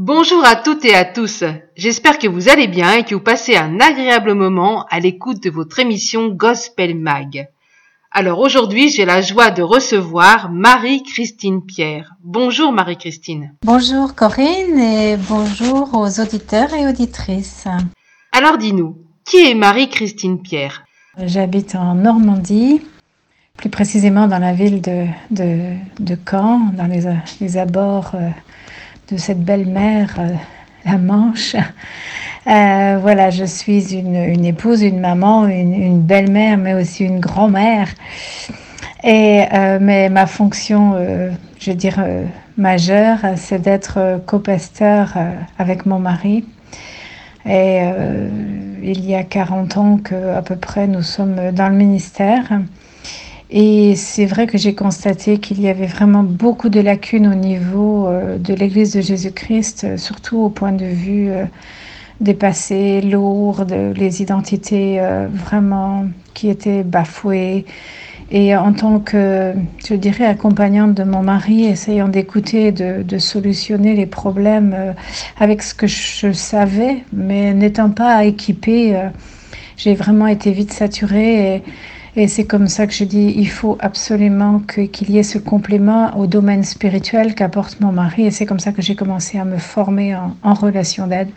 Bonjour à toutes et à tous. J'espère que vous allez bien et que vous passez un agréable moment à l'écoute de votre émission Gospel Mag. Alors aujourd'hui, j'ai la joie de recevoir Marie-Christine Pierre. Bonjour Marie-Christine. Bonjour Corinne et bonjour aux auditeurs et auditrices. Alors dis-nous, qui est Marie-Christine Pierre? J'habite en Normandie, plus précisément dans la ville de, de, Caen, dans les, les abords euh, de cette belle mer, euh, la Manche. Euh, voilà, je suis une, épouse, une maman, une, belle-mère, mais aussi une grand-mère. Et euh, mais ma fonction, je veux dire, majeure, c'est d'être copasteur avec mon mari. Et il y a 40 ans que à peu près nous sommes dans le ministère. Et c'est vrai que j'ai constaté qu'il y avait vraiment beaucoup de lacunes au niveau euh, de l'Église de Jésus-Christ, euh, surtout au point de vue euh, des passés lourds, les identités vraiment qui étaient bafouées. Et en tant que, je dirais, accompagnante de mon mari, essayant d'écouter, de, de, solutionner les problèmes avec ce que je savais, mais n'étant pas équipée, j'ai vraiment été vite saturée. Et c'est comme ça que je dis, il faut absolument qu'il y ait ce complément au domaine spirituel qu'apporte mon mari. Et c'est comme ça que j'ai commencé à me former en, relation d'aide.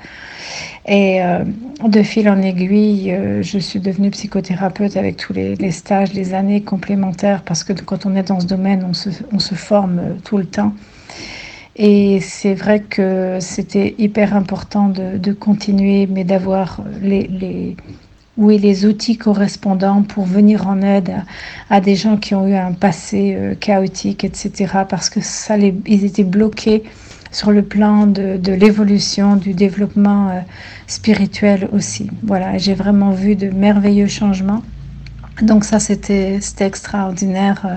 Et euh, de fil en aiguille, euh, je suis devenue psychothérapeute avec tous les, stages, les années complémentaires, parce que quand on est dans ce domaine, on se, forme euh, tout le temps. Et c'est vrai que c'était hyper important de, continuer, mais d'avoir les oui, les outils correspondants pour venir en aide à, des gens qui ont eu un passé euh, chaotique, etc. Parce que ça, les, ils étaient bloqués sur le plan de, l'évolution, du développement euh, spirituel aussi. Voilà, j'ai vraiment vu de merveilleux changements. Donc ça, c'était extraordinaire euh,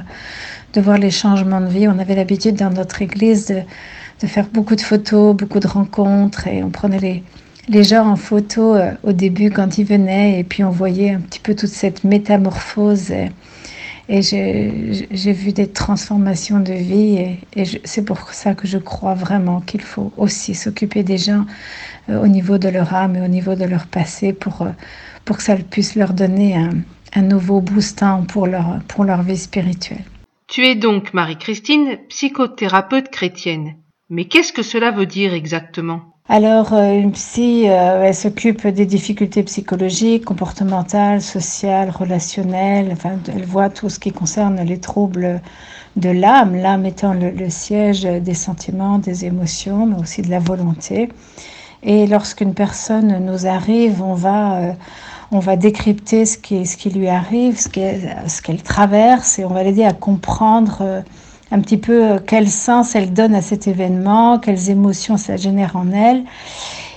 de voir les changements de vie. On avait l'habitude dans notre église de faire beaucoup de photos, beaucoup de rencontres et on prenait les, les gens en photo euh, au début quand ils venaient et puis on voyait un petit peu toute cette métamorphose et, j'ai vu des transformations de vie et, c'est pour ça que je crois vraiment qu'il faut aussi s'occuper des gens euh, au niveau de leur âme et au niveau de leur passé pour, euh, pour que ça puisse leur donner un, un nouveau boostant pour leur, pour leur vie spirituelle. Tu es donc, Marie-Christine, psychothérapeute chrétienne. Mais qu'est-ce que cela veut dire exactement? Alors, euh, une psy, euh, elle s'occupe des difficultés psychologiques, comportementales, sociales, relationnelles. Enfin, elle voit tout ce qui concerne les troubles de l'âme, l'âme étant le, siège des sentiments, des émotions, mais aussi de la volonté. Et lorsqu'une personne nous arrive, on va, euh, on va décrypter ce qui, ce qui lui arrive, ce qu'elle traverse, et on va l'aider à comprendre un petit peu euh, quel sens elle donne à cet événement, quelles émotions ça génère en elle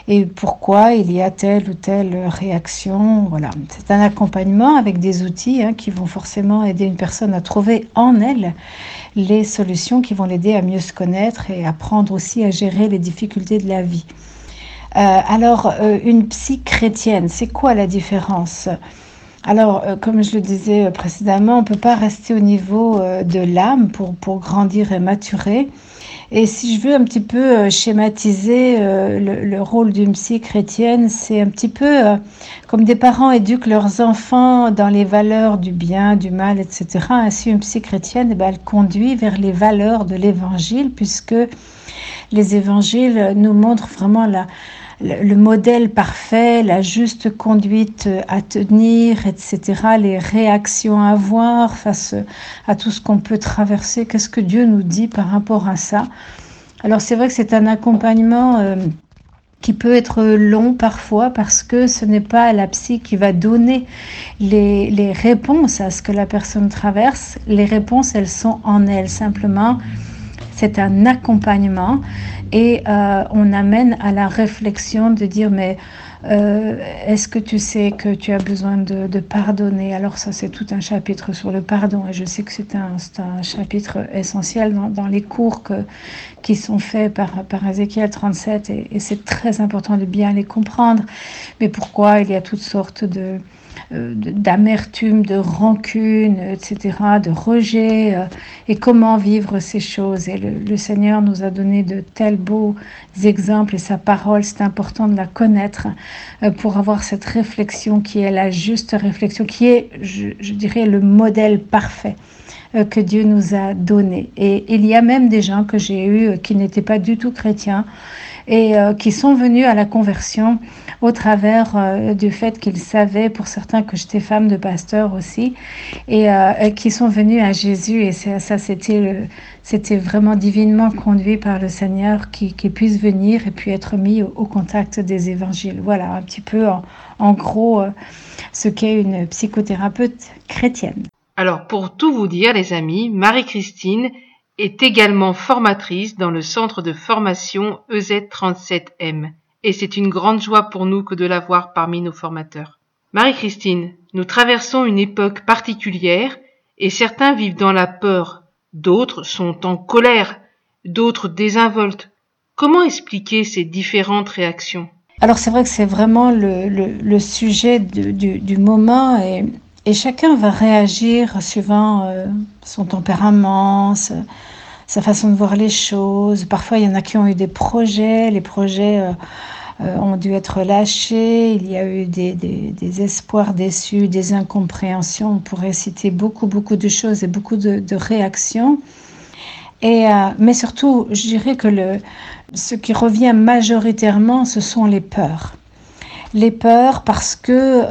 et pourquoi il y a telle ou telle réaction. Voilà, c'est un accompagnement avec des outils hein, qui vont forcément aider une personne à trouver en elle les solutions qui vont l'aider à mieux se connaître et apprendre aussi à gérer les difficultés de la vie. Euh, alors, euh, une psy chrétienne, c'est quoi la différence? Alors, euh, comme je le disais euh, précédemment, on ne peut pas rester au niveau euh, de l'âme pour, pour grandir et maturer. Et si je veux un petit peu schématiser le, rôle d'une psy chrétienne, c'est un petit peu comme des parents éduquent leurs enfants dans les valeurs du bien, du mal, etc. Ainsi, une psy chrétienne, eh ben, elle conduit vers les valeurs de l'évangile, puisque les évangiles nous montrent vraiment la, le, modèle parfait, la juste conduite à tenir, etc., les réactions à avoir face à tout ce qu'on peut traverser, qu'est-ce que Dieu nous dit par rapport à ça? Alors c'est vrai que c'est un accompagnement euh, qui peut être long parfois parce que ce n'est pas la psy qui va donner les, les, réponses à ce que la personne traverse. Les réponses, elles sont en elle simplement. C'est un accompagnement et euh, on amène à la réflexion de dire mais euh, Est-ce que tu sais que tu as besoin de, pardonner? Alors ça, c'est tout un chapitre sur le pardon. Et je sais que c'est un, un, chapitre essentiel dans, les cours que, qui sont faits par, par Ézéchiel 37. Et, c'est très important de bien les comprendre. Mais pourquoi? Il y a toutes sortes de d'amertume, de rancune, etc., de rejet, euh, et comment vivre ces choses. Et le, Seigneur nous a donné de tels beaux exemples, et sa parole, c'est important de la connaître euh, pour avoir cette réflexion qui est la juste réflexion, qui est, je, je dirais, le modèle parfait que Dieu nous a donné. Et il y a même des gens que j'ai eus qui n'étaient pas du tout chrétiens et qui sont venus à la conversion au travers euh, du fait qu'ils savaient, pour certains, que j'étais femme de pasteur aussi, et, euh, qui sont venus à Jésus. Et ça, c'était c'était vraiment divinement conduit par le Seigneur qui, qui puisse venir et puis être mis au, contact des évangiles. Voilà un petit peu en, en gros euh, ce qu'est une psychothérapeute chrétienne. Alors pour tout vous dire les Marie-Christine est également formatrice dans le centre de formation EZ37M et c'est une grande joie pour nous que de la voir parmi nos formateurs. Marie-Christine, nous traversons une époque particulière et certains vivent dans la peur, d'autres sont en colère, d'autres désinvoltes. Comment expliquer ces différentes réactions? Alors c'est vrai que c'est vraiment le, sujet du, moment et, chacun va réagir suivant euh, son tempérament, sa, façon de voir les choses. Parfois il y en a qui ont eu des projets, les projets... Euh, euh, ont dû être lâchés, il y a eu des, des, espoirs déçus, des incompréhensions, on pourrait citer beaucoup, beaucoup de choses et beaucoup de, réactions. Et, mais surtout, je dirais que le, ce qui revient majoritairement, ce sont les peurs. Les peurs parce que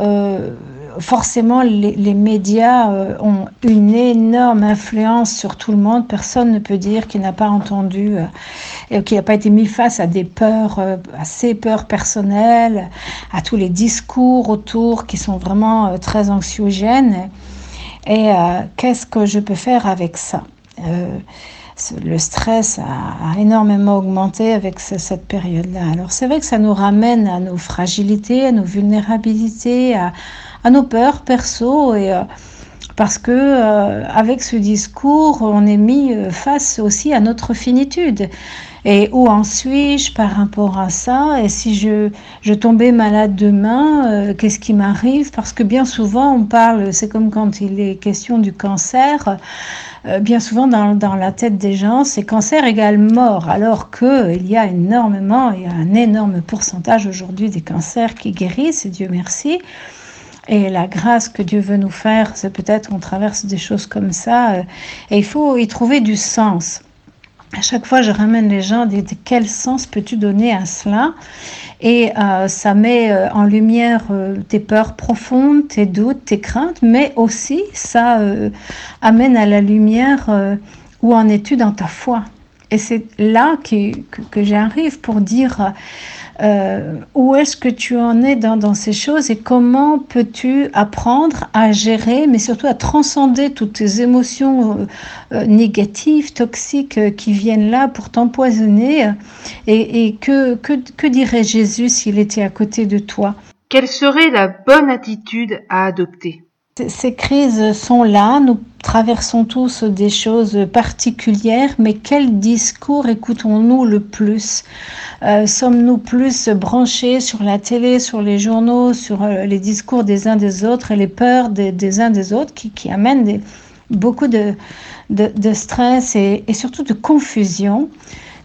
forcément, les, médias euh, ont une énorme influence sur tout le monde. Personne ne peut dire qu'il n'a pas entendu euh, qu'il n'a pas été mis face à des peurs, euh, à ses peurs personnelles, à tous les discours autour qui sont vraiment très anxiogènes. Et qu'est-ce que je peux faire avec ça? Le stress a, énormément augmenté avec cette période-là. Alors c'est vrai que ça nous ramène à nos fragilités, à nos vulnérabilités, à, à nos peurs perso et euh, parce que euh, avec ce discours, on est mis euh, face aussi à notre finitude. Et où en suis-je par rapport à ça? Et si je, je tombais malade demain, qu'est-ce qui m'arrive? Parce que bien souvent, on parle, c'est comme quand il est question du cancer, bien souvent dans, dans, la tête des gens, c'est cancer égale mort, alors qu'il y a énormément, il y a un énorme pourcentage aujourd'hui des cancers qui guérissent, et Dieu merci. Et la grâce que Dieu veut nous faire, c'est peut-être qu'on traverse des choses comme ça. Euh, et il faut y trouver du sens. À chaque fois, je ramène les gens, dis quel sens peux-tu donner à cela? Et euh, ça met euh, en lumière tes peurs profondes, tes doutes, tes craintes, mais aussi ça amène à la lumière où en es-tu dans ta foi? Et c'est là que, que j'arrive pour dire euh, où est-ce que tu en es dans, ces choses et comment peux-tu apprendre à gérer, mais surtout à transcender toutes tes émotions euh, euh, négatives, toxiques qui viennent là pour t'empoisonner et, que, que, que dirait Jésus s'il était à côté de toi? Quelle serait la bonne attitude à adopter? Ces crises sont là, nous traversons tous des choses particulières, mais quel discours écoutons-nous le plus? Euh, Sommes-nous plus branchés sur la télé, sur les journaux, sur euh, les discours des uns des autres et les peurs des, uns des autres qui, amènent beaucoup de, stress et, surtout de confusion?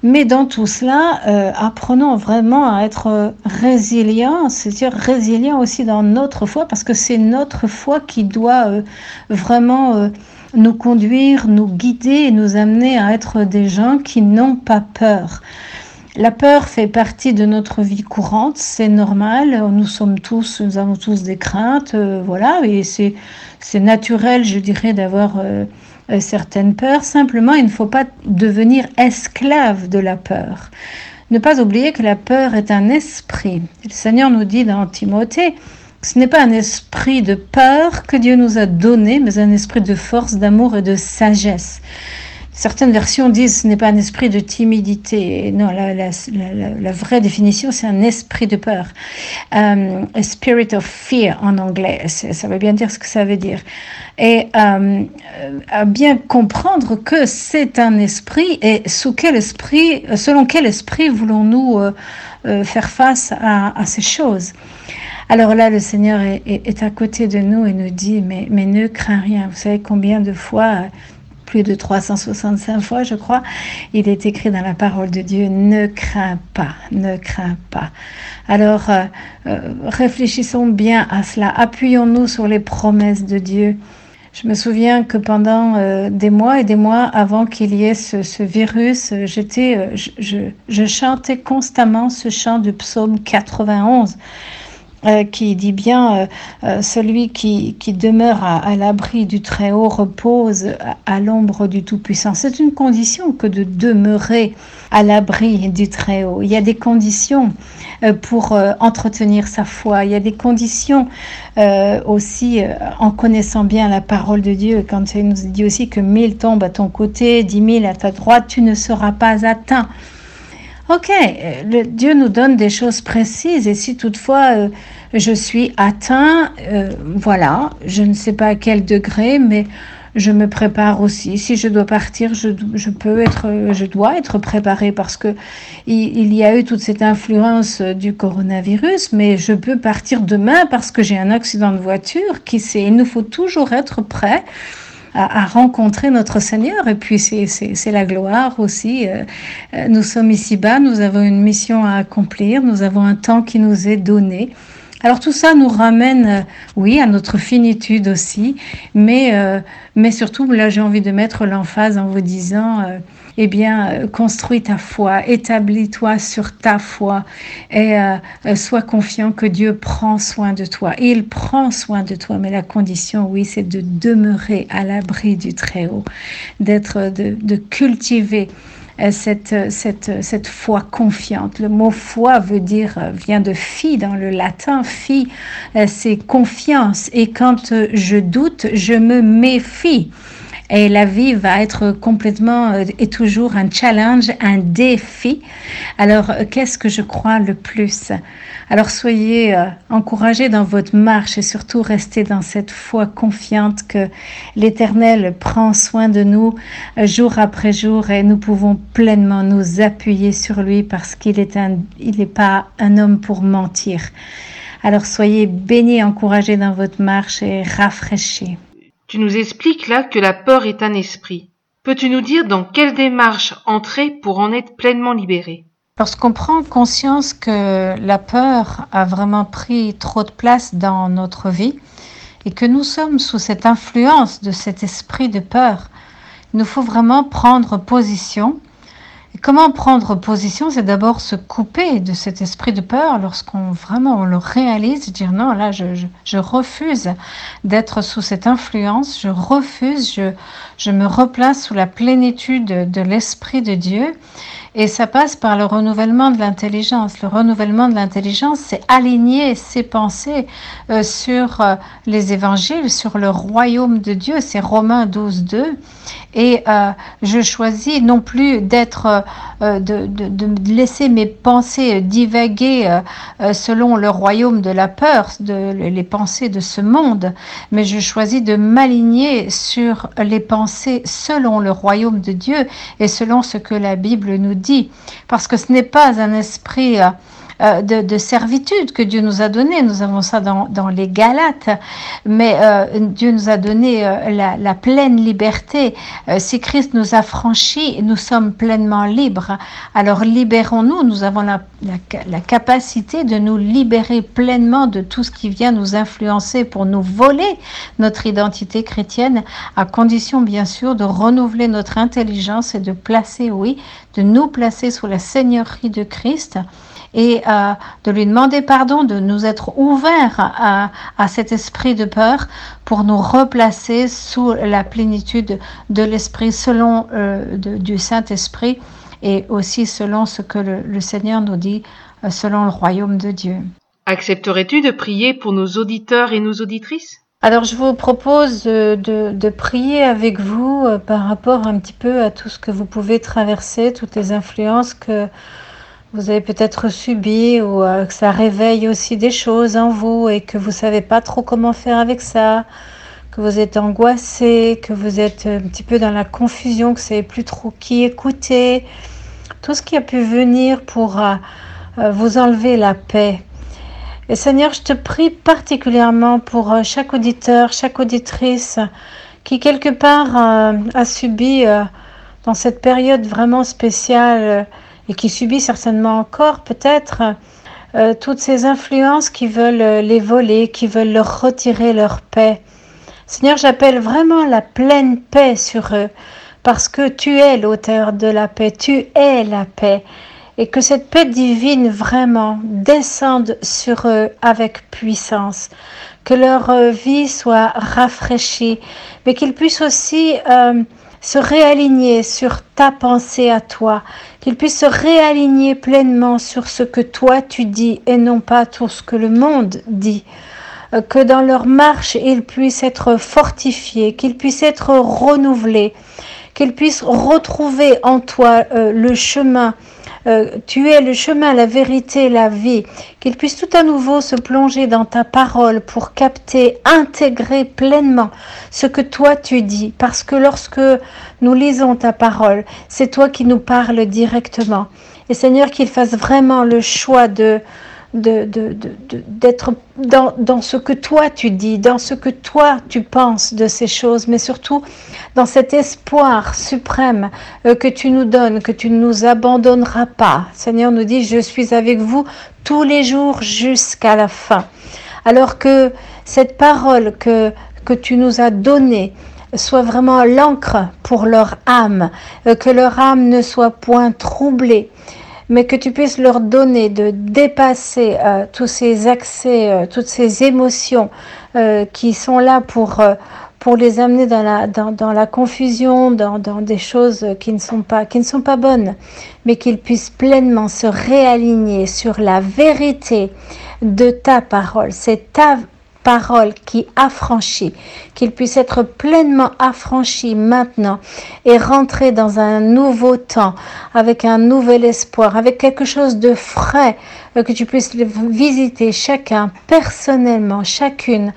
Mais dans tout cela, euh, apprenons vraiment à être résilients, c'est-à-dire résilients aussi dans notre foi, parce que c'est notre foi qui doit euh, vraiment euh, nous conduire, nous guider et nous amener à être des gens qui n'ont pas peur. La peur fait partie de notre vie courante, c'est normal. Nous sommes tous, nous avons tous des craintes, voilà, et c'est naturel, je dirais, d'avoir euh, certaines peurs. Simplement, il ne faut pas devenir esclave de la peur. Ne pas oublier que la peur est un esprit. Le Seigneur nous dit dans Timothée, ce n'est pas un esprit de peur que Dieu nous a donné, mais un esprit de force, d'amour et de sagesse. Certaines versions disent ce n'est pas un esprit de timidité. Non, la, vraie définition, c'est un esprit de peur. Um, spirit of fear en anglais. Ça veut bien dire ce que ça veut dire. Et um, à bien comprendre que c'est un esprit et sous quel esprit, selon quel esprit voulons-nous euh, euh, faire face à, ces choses. Alors là, le Seigneur est, est, est, à côté de nous et nous dit, mais, mais ne crains rien. Vous savez combien de fois plus de 365 fois, je crois, il est écrit dans la parole de Dieu, ne crains pas, ne crains pas. Alors, euh, euh, réfléchissons bien à cela, appuyons-nous sur les promesses de Dieu. Je me souviens que pendant euh, des mois et des mois avant qu'il y ait ce, virus, j'étais, je, je, je chantais constamment ce chant du psaume 91. Euh, qui dit bien euh, euh, celui qui, qui demeure à, l'abri du Très-Haut repose à, l'ombre du Tout-Puissant. C'est une condition que de demeurer à l'abri du Très-Haut. Il y a des conditions euh, pour entretenir sa foi. Il y a des conditions aussi en connaissant bien la parole de Dieu. Quand il nous dit aussi que mille tombent à ton côté, dix mille à ta droite, tu ne seras pas atteint. Ok, le, Dieu nous donne des choses précises et si toutefois euh, je suis atteint, euh, voilà, je ne sais pas à quel degré, mais je me prépare aussi. Si je dois partir, je, peux être, je dois être préparée parce que il, y a eu toute cette influence du coronavirus, mais je peux partir demain parce que j'ai un accident de voiture qui c'est. Il nous faut toujours être prêt à, à, rencontrer notre Seigneur. Et puis c'est la gloire aussi. Euh, nous sommes ici-bas, nous avons une mission à accomplir, nous avons un temps qui nous est donné. Alors tout ça nous ramène, euh, oui, à notre finitude aussi, mais, euh, mais surtout, là j'ai envie de mettre l'emphase en vous disant, euh, eh bien, euh, construis ta foi, établis-toi sur ta foi et euh, sois confiant que Dieu prend soin de toi. Il prend soin de toi, mais la condition, oui, c'est de demeurer à l'abri du Très-Haut, d'être, de, de cultiver cette, cette, cette foi confiante. Le mot foi veut dire, vient de fille dans le latin. Fille, c'est confiance. Et quand je doute, je me méfie. Et la vie va être complètement et toujours un challenge, un défi. Alors, qu'est-ce que je crois le plus? Alors, soyez encouragés dans votre marche et surtout restez dans cette foi confiante que l'Éternel prend soin de nous jour après jour et nous pouvons pleinement nous appuyer sur lui parce qu'il est un, il n'est pas un homme pour mentir. Alors, soyez bénis, encouragés dans votre marche et rafraîchis. Tu nous expliques là que la peur est un esprit. Peux-tu nous dire dans quelle démarche entrer pour en être pleinement libéré? Lorsqu'on prend conscience que la peur a vraiment pris trop de place dans notre vie et que nous sommes sous cette influence de cet esprit de peur, il nous faut vraiment prendre position comment prendre position C'est d'abord se couper de cet esprit de peur lorsqu'on vraiment on le réalise, dire non, là je, je, je refuse d'être sous cette influence, je refuse, je, je me replace sous la plénitude de l'esprit de Dieu. Et ça passe par le renouvellement de l'intelligence. Le renouvellement de l'intelligence, c'est aligner ses pensées euh, sur euh, les évangiles, sur le royaume de Dieu. C'est Romains 12, 2. Et euh, je choisis non plus d'être, de, de, de, laisser mes pensées divaguer selon le royaume de la peur, de, les pensées de ce monde, mais je choisis de m'aligner sur les pensées selon le royaume de Dieu et selon ce que la Bible nous dit, parce que ce n'est pas un esprit euh, de, de, servitude que Dieu nous a donné. Nous avons ça dans, dans les Galates, mais euh, Dieu nous a donné euh, la, pleine liberté. Si Christ nous a franchis, nous sommes pleinement libres. Alors libérons-nous. Nous avons la, la, la, capacité de nous libérer pleinement de tout ce qui vient nous influencer pour nous voler notre identité chrétienne, à condition bien sûr de renouveler notre intelligence et de placer, oui, de nous placer sous la seigneurie de Christ et euh, de lui demander pardon, de nous être ouverts à, à, cet esprit de peur pour nous replacer sous la plénitude de l'esprit selon euh, de, du Saint-Esprit et aussi selon ce que le, le Seigneur nous dit euh, selon le royaume de Dieu. Accepterais-tu de prier pour nos auditeurs et nos auditrices? Alors je vous propose de, de- de prier avec vous euh, par rapport un petit peu à tout ce que vous pouvez traverser, toutes les influences que vous avez peut-être subies ou euh, que ça réveille aussi des choses en vous et que vous savez pas trop comment faire avec ça, que vous êtes angoissé, que vous êtes un petit peu dans la confusion, que vous savez plus trop qui écouter, tout ce qui a pu venir pour euh, euh, vous enlever la paix. Et Seigneur, je te prie particulièrement pour chaque auditeur, chaque auditrice qui quelque part a subi dans cette période vraiment spéciale et qui subit certainement encore peut-être euh, toutes ces influences qui veulent les voler, qui veulent leur retirer leur paix. Seigneur, j'appelle vraiment la pleine paix sur eux parce que tu es l'auteur de la paix, tu es la paix et que cette paix divine vraiment descende sur eux avec puissance, que leur euh, vie soit rafraîchie, mais qu'ils puissent aussi euh, se réaligner sur ta pensée à toi, qu'ils puissent se réaligner pleinement sur ce que toi tu dis et non pas tout ce que le monde dit Euh, que dans leur marche, ils puissent être fortifiés, qu'ils puissent être renouvelés, qu'ils puissent retrouver en toi euh, le chemin. Euh, tu es le chemin, la vérité, la vie. Qu'ils puissent tout à nouveau se plonger dans ta parole pour capter, intégrer pleinement ce que toi tu dis. Parce que lorsque nous lisons ta parole, c'est toi qui nous parles directement. Et Seigneur, qu'ils fassent vraiment le choix de de, d'être dans, dans ce que toi tu dis, dans ce que toi tu penses de ces choses, mais surtout dans cet espoir suprême euh, que tu nous donnes, que tu ne nous abandonneras pas. Seigneur nous dit, je suis avec vous tous les jours jusqu'à la fin. Alors que cette parole que, que tu nous as donnée, soit vraiment l'encre pour leur âme, euh, que leur âme ne soit point troublée, mais que tu puisses leur donner de dépasser euh, tous ces accès, euh, toutes ces émotions euh, qui sont là pour, pour les amener dans la, dans, dans la confusion, dans, dans des choses qui ne, sont pas, qui ne sont pas bonnes, mais qu'ils puissent pleinement se réaligner sur la vérité de ta parole. C'est ta parole qui affranchit, qu'il puisse être pleinement affranchi maintenant et rentrer dans un nouveau temps, avec un nouvel espoir, avec quelque chose de frais, euh, que tu puisses visiter chacun personnellement, chacune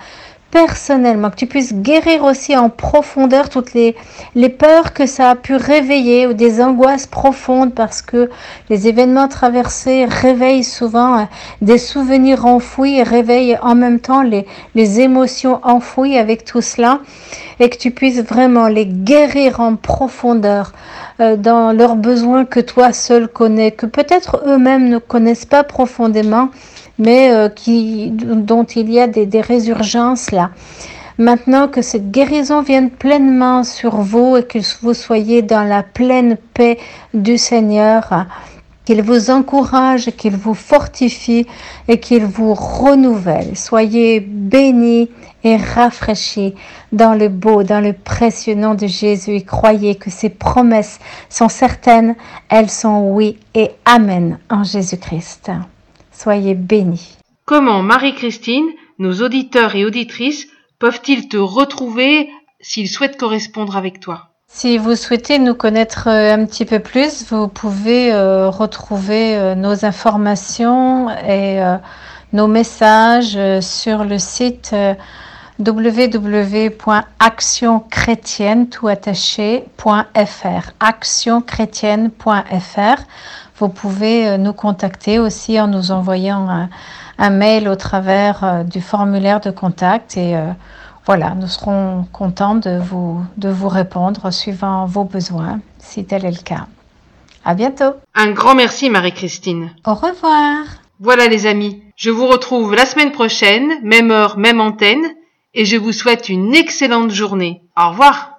personnellement, que tu puisses guérir aussi en profondeur toutes les, les peurs que ça a pu réveiller ou des angoisses profondes parce que les événements traversés réveillent souvent euh, des souvenirs enfouis et réveillent en même temps les, les émotions enfouies avec tout cela et que tu puisses vraiment les guérir en profondeur euh, dans leurs besoins que toi seul connais, que peut-être eux-mêmes ne connaissent pas profondément, mais euh, qui, dont il y a des, des résurgences là. Maintenant que cette guérison vienne pleinement sur vous et que vous soyez dans la pleine paix du Seigneur, qu'il vous encourage, qu'il vous fortifie et qu'il vous renouvelle. Soyez bénis et rafraîchis dans le beau, dans le précieux nom de Jésus et croyez que ses promesses sont certaines, elles sont oui et amen en Jésus-Christ. Soyez bénis. Comment, Marie-Christine, nos auditeurs et auditrices peuvent-ils te retrouver s'ils souhaitent correspondre avec toi? Si vous souhaitez nous connaître euh, un petit peu plus, vous pouvez euh, retrouver euh, nos informations et euh, nos messages sur le site www.actionchrétienne tout attaché.fr actionchrétienne.fr Vous pouvez euh, nous contacter aussi en nous envoyant un, un mail au travers euh, du formulaire de contact et euh, voilà, nous serons contents de vous, de vous répondre suivant vos besoins, si tel est le cas. À bientôt. Un grand merci, Marie-Christine. Au revoir. Voilà les amis, je vous retrouve la semaine prochaine, même heure, même antenne, et je vous souhaite une excellente journée. Au revoir